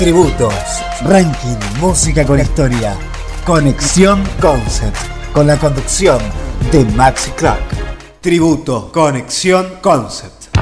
tributos, ranking, música con historia, conexión concept, con la conducción de Maxi Clark. Tributo, conexión concept.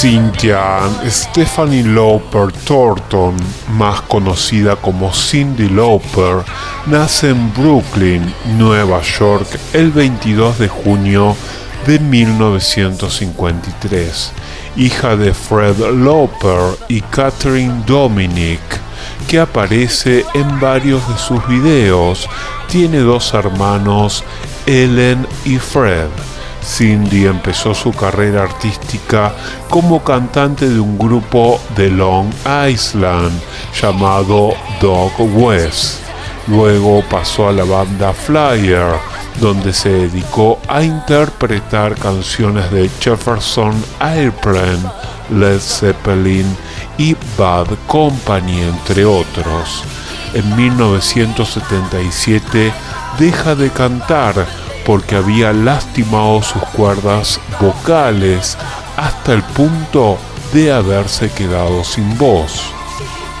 Cynthia Stephanie Lauper Thornton, más conocida como Cindy Lauper, nace en Brooklyn, Nueva York, el 22 de junio de 1953, hija de Fred Lauper y Catherine Dominic, que aparece en varios de sus videos. Tiene dos hermanos, Ellen y Fred. Cindy empezó su carrera artística como cantante de un grupo de Long Island llamado Dog West. Luego pasó a la banda Flyer, donde se dedicó a interpretar canciones de Jefferson Airplane, Led Zeppelin y Bad Company, entre otros. En 1977 deja de cantar porque había lastimado sus cuerdas vocales hasta el punto de haberse quedado sin voz.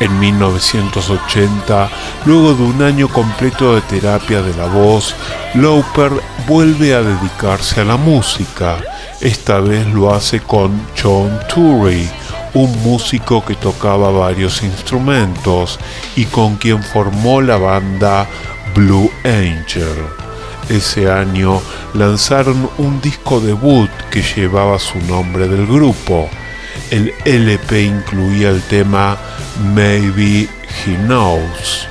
En 1980, luego de un año completo de terapia de la voz, Lauper vuelve a dedicarse a la música. Esta vez lo hace con John Turry, un músico que tocaba varios instrumentos y con quien formó la banda Blue Angel ese año lanzaron un disco debut que llevaba su nombre del grupo. El LP incluía el tema Maybe He Knows.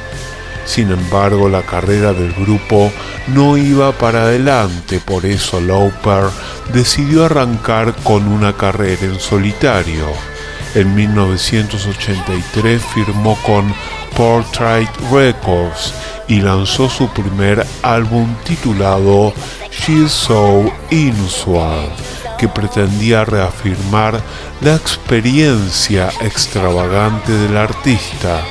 Sin embargo, la carrera del grupo no iba para adelante, por eso Lauper decidió arrancar con una carrera en solitario. En 1983 firmó con Portrait Records y lanzó su primer álbum titulado She's So Inusual, que pretendía reafirmar la experiencia extravagante del artista.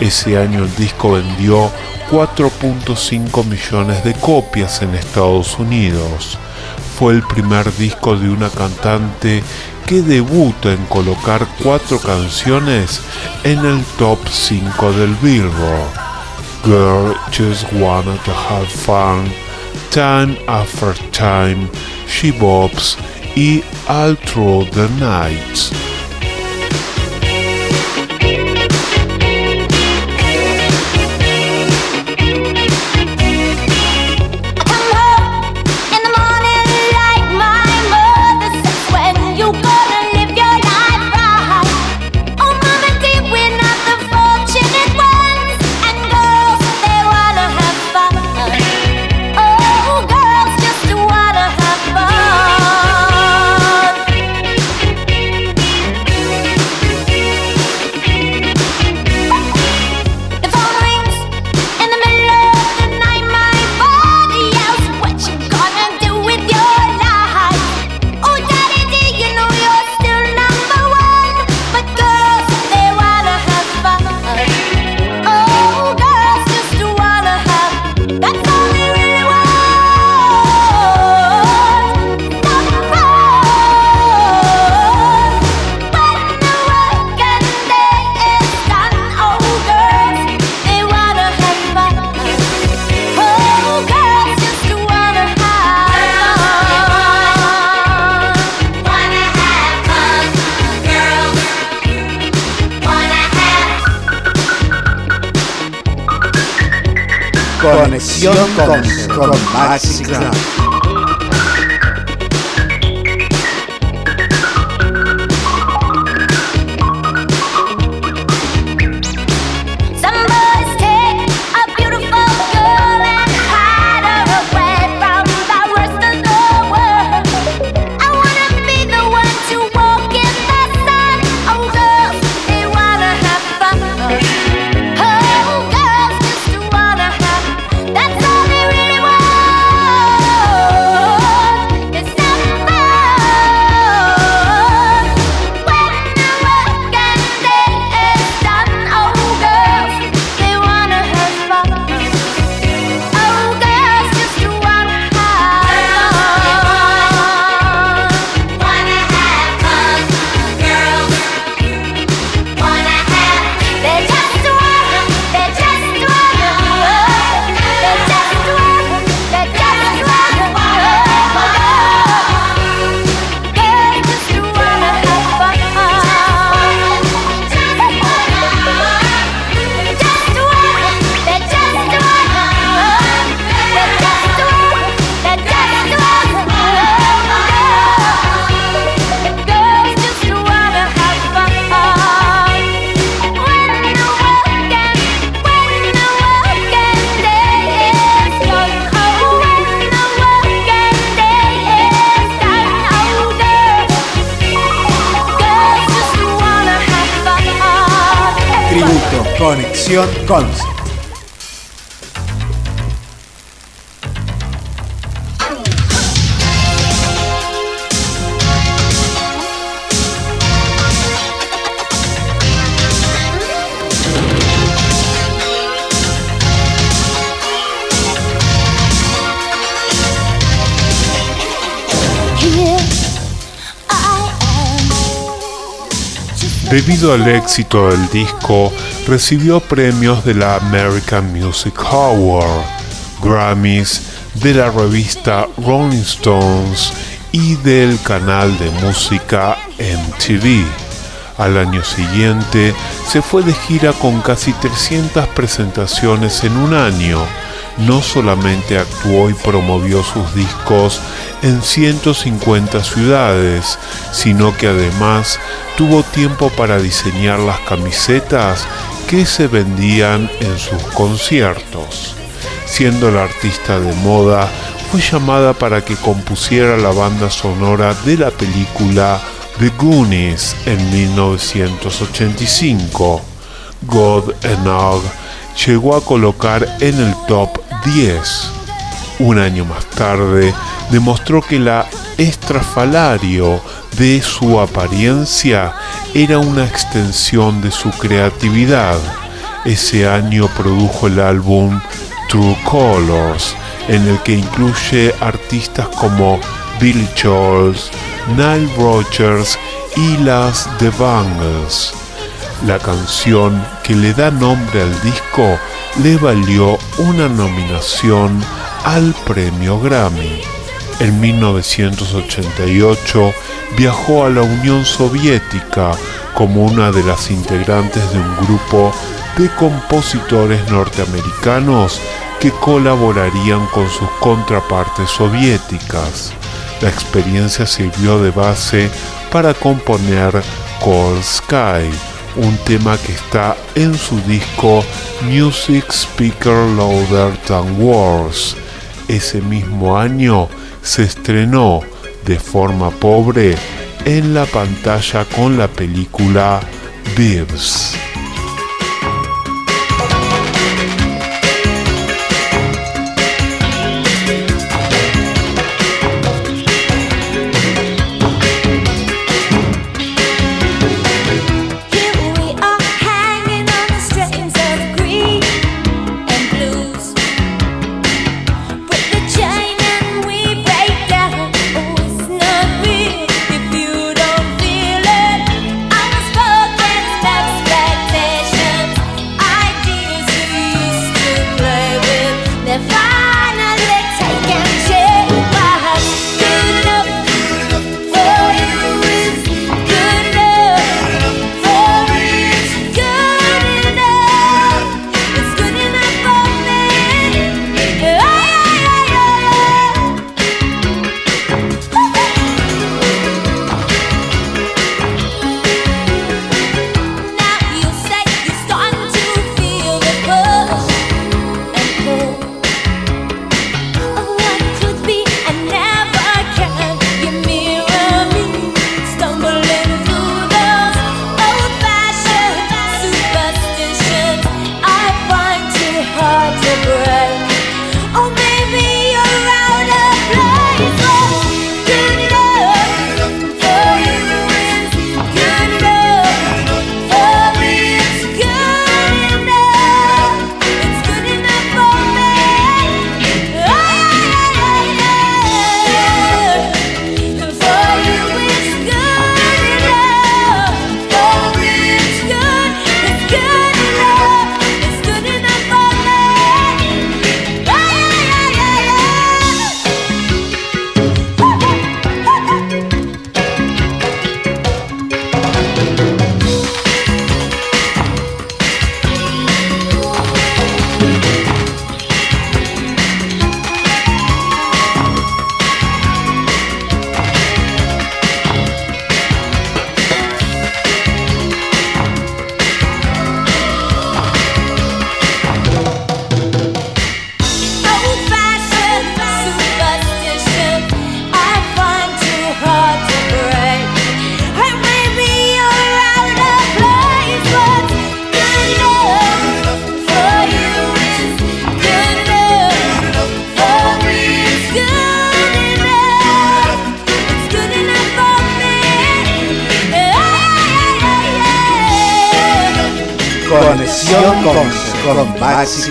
Ese año el disco vendió 4.5 millones de copias en Estados Unidos. Fue el primer disco de una cantante que debuta en colocar cuatro canciones en el top 5 del Billboard. Girl just wanted to have fun. Time after time, she bobs e all through the nights. Conexión con, con Maxi Debido al éxito del disco, recibió premios de la American Music Award, Grammys, de la revista Rolling Stones y del canal de música MTV. Al año siguiente se fue de gira con casi 300 presentaciones en un año. No solamente actuó y promovió sus discos en 150 ciudades, sino que además tuvo tiempo para diseñar las camisetas que se vendían en sus conciertos. Siendo la artista de moda, fue llamada para que compusiera la banda sonora de la película The Goonies en 1985. God Enog llegó a colocar en el top 10. Un año más tarde, demostró que la estrafalario de su apariencia era una extensión de su creatividad. Ese año produjo el álbum True Colors, en el que incluye artistas como Billy Joel, Nile Rodgers y las The Bangles. La canción que le da nombre al disco le valió una nominación al premio Grammy. En 1988 viajó a la Unión Soviética como una de las integrantes de un grupo de compositores norteamericanos que colaborarían con sus contrapartes soviéticas. La experiencia sirvió de base para componer Cold Sky, un tema que está en su disco Music Speaker Louder Than Wars. Ese mismo año se estrenó de forma pobre en la pantalla con la película Bibbs.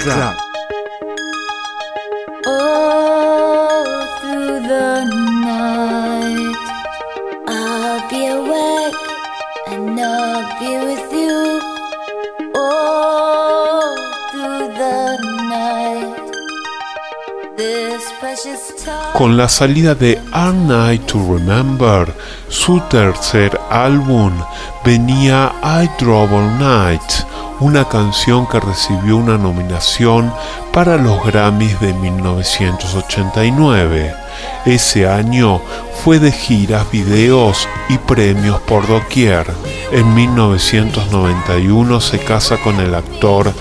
Maxi Club. Con la salida de A Night to Remember, su tercer álbum, venía I All Night, una canción que recibió una nominación para los Grammys de 1989. Ese año fue de giras, videos y premios por doquier. En 1991 se casa con el actor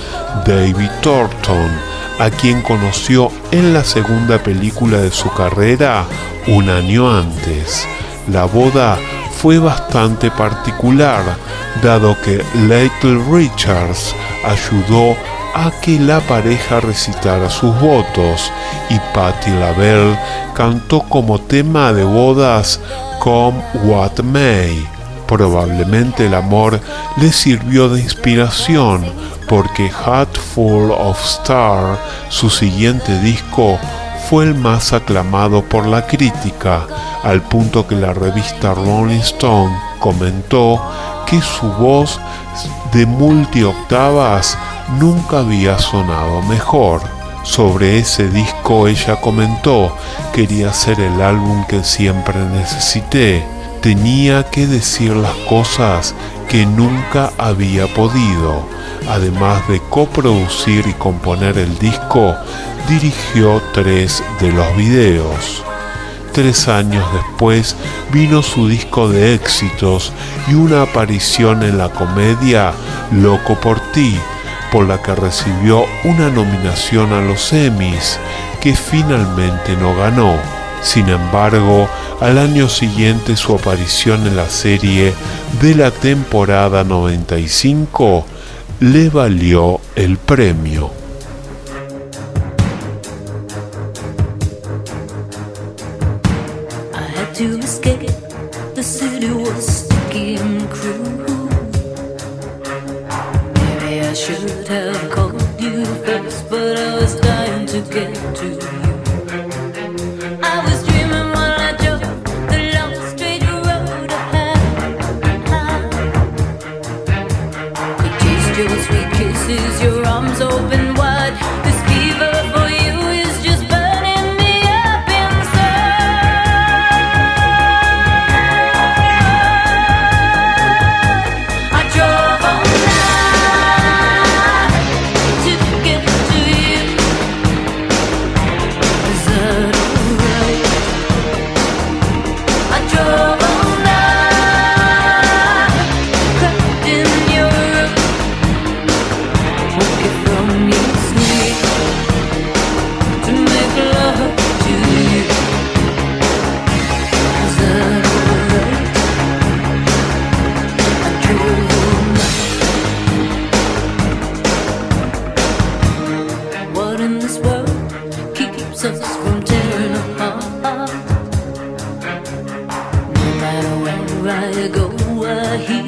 David Thornton a quien conoció en la segunda película de su carrera un año antes. La boda fue bastante particular, dado que Little Richards ayudó a que la pareja recitara sus votos y Patti LaBelle cantó como tema de bodas Come What May. Probablemente el amor le sirvió de inspiración porque Hat Full of Star, su siguiente disco, fue el más aclamado por la crítica, al punto que la revista Rolling Stone comentó que su voz de multioctavas nunca había sonado mejor. Sobre ese disco ella comentó, quería ser el álbum que siempre necesité, tenía que decir las cosas que nunca había podido Además de coproducir y componer el disco, dirigió tres de los videos. Tres años después vino su disco de éxitos y una aparición en la comedia Loco por ti, por la que recibió una nominación a los Emmys, que finalmente no ganó. Sin embargo, al año siguiente su aparición en la serie de la temporada 95 le valió el premio. go ahead.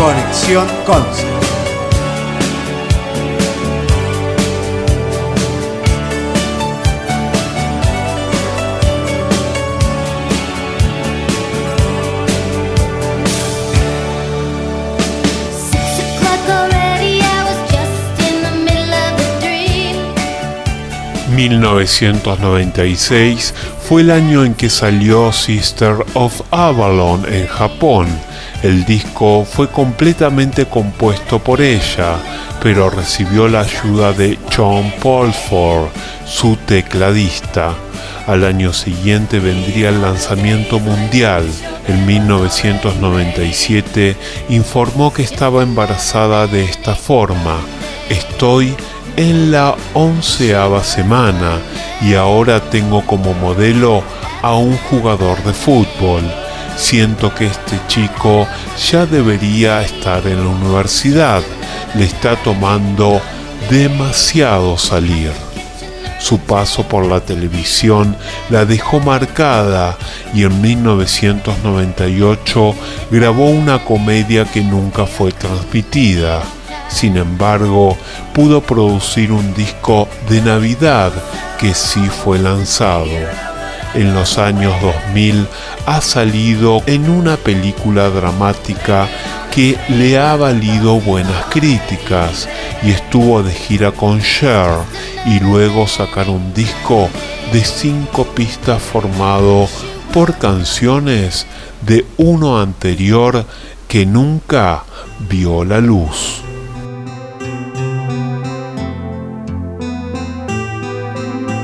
Conexión Concept. 1996 fue el año en que salió Sister of Avalon en Japón. El disco fue completamente compuesto por ella, pero recibió la ayuda de John Paulford, su tecladista. Al año siguiente vendría el lanzamiento mundial. En 1997 informó que estaba embarazada de esta forma. Estoy en la onceava semana y ahora tengo como modelo a un jugador de fútbol. Siento que este chico ya debería estar en la universidad. Le está tomando demasiado salir. Su paso por la televisión la dejó marcada y en 1998 grabó una comedia que nunca fue transmitida. Sin embargo, pudo producir un disco de Navidad que sí fue lanzado. En los años 2000 ha salido en una película dramática que le ha valido buenas críticas y estuvo de gira con Cher y luego sacar un disco de cinco pistas formado por canciones de uno anterior que nunca vio la luz.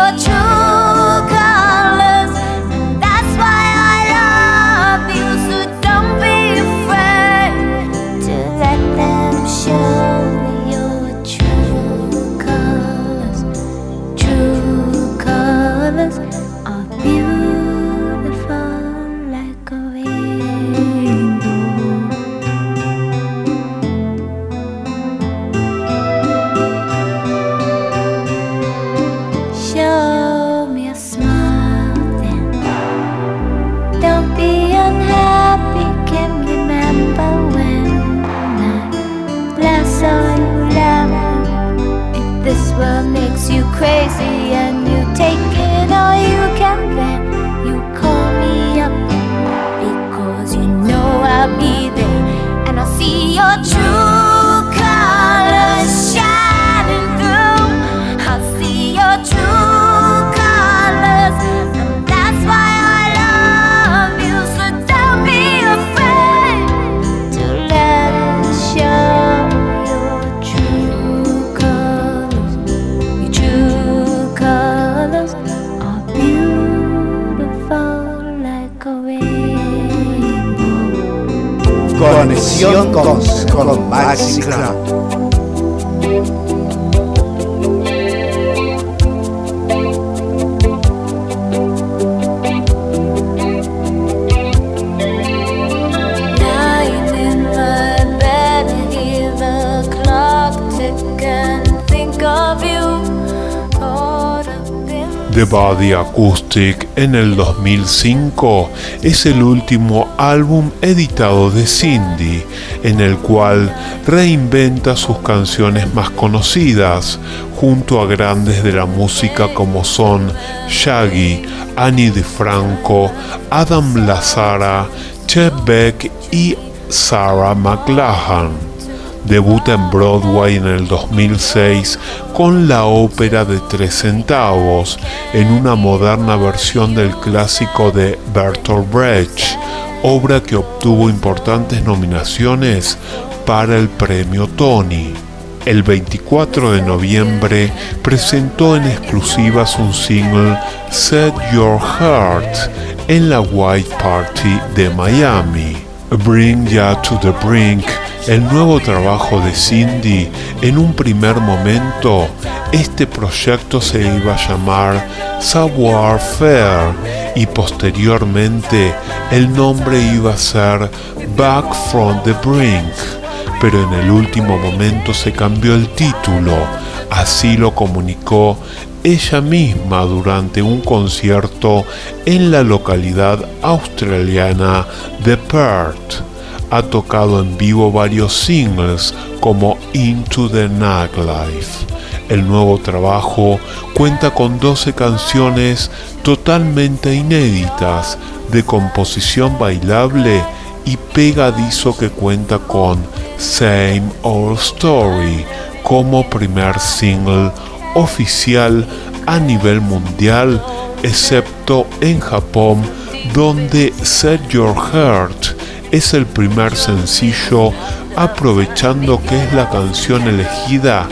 see your be there and I'll see your true the clock tick and think of you. The Body Acoustic en el 2005 es el último álbum editado de Cindy, en el cual reinventa sus canciones más conocidas, junto a grandes de la música como son Shaggy, Annie DiFranco, Adam Lazara, Chet Beck y Sarah McLachlan. Debuta en Broadway en el 2006 con la ópera de tres centavos, en una moderna versión del clásico de Bertolt Brecht, obra que obtuvo importantes nominaciones para el premio Tony. El 24 de noviembre presentó en exclusivas un single Set Your Heart en la White Party de Miami. Bring Ya to the Brink, el nuevo trabajo de Cindy, en un primer momento este proyecto se iba a llamar Savoir Faire y posteriormente el nombre iba a ser Back from the Brink, pero en el último momento se cambió el título, así lo comunicó ella misma durante un concierto en la localidad australiana de Perth. Ha tocado en vivo varios singles como Into the Nightlife. El nuevo trabajo cuenta con 12 canciones totalmente inéditas de composición bailable y pegadizo que cuenta con Same Old Story como primer single oficial a nivel mundial, excepto en Japón, donde Set Your Heart es el primer sencillo, aprovechando que es la canción elegida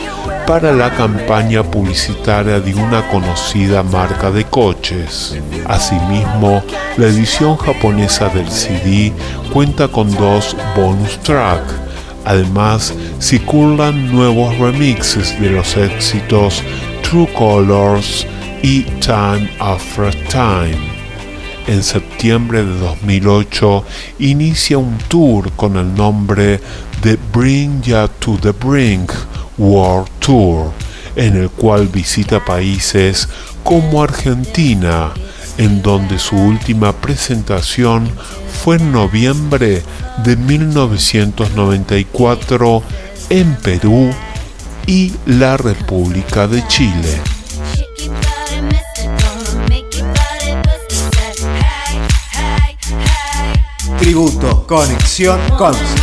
para la campaña publicitaria de una conocida marca de coches. Asimismo, la edición japonesa del CD cuenta con dos bonus tracks Además, circulan nuevos remixes de los éxitos True Colors y Time After Time. En septiembre de 2008 inicia un tour con el nombre de Bring Ya to the Brink World Tour, en el cual visita países como Argentina, en donde su última presentación fue en noviembre de 1994 en Perú y la República de Chile. Tributo, conexión, concept.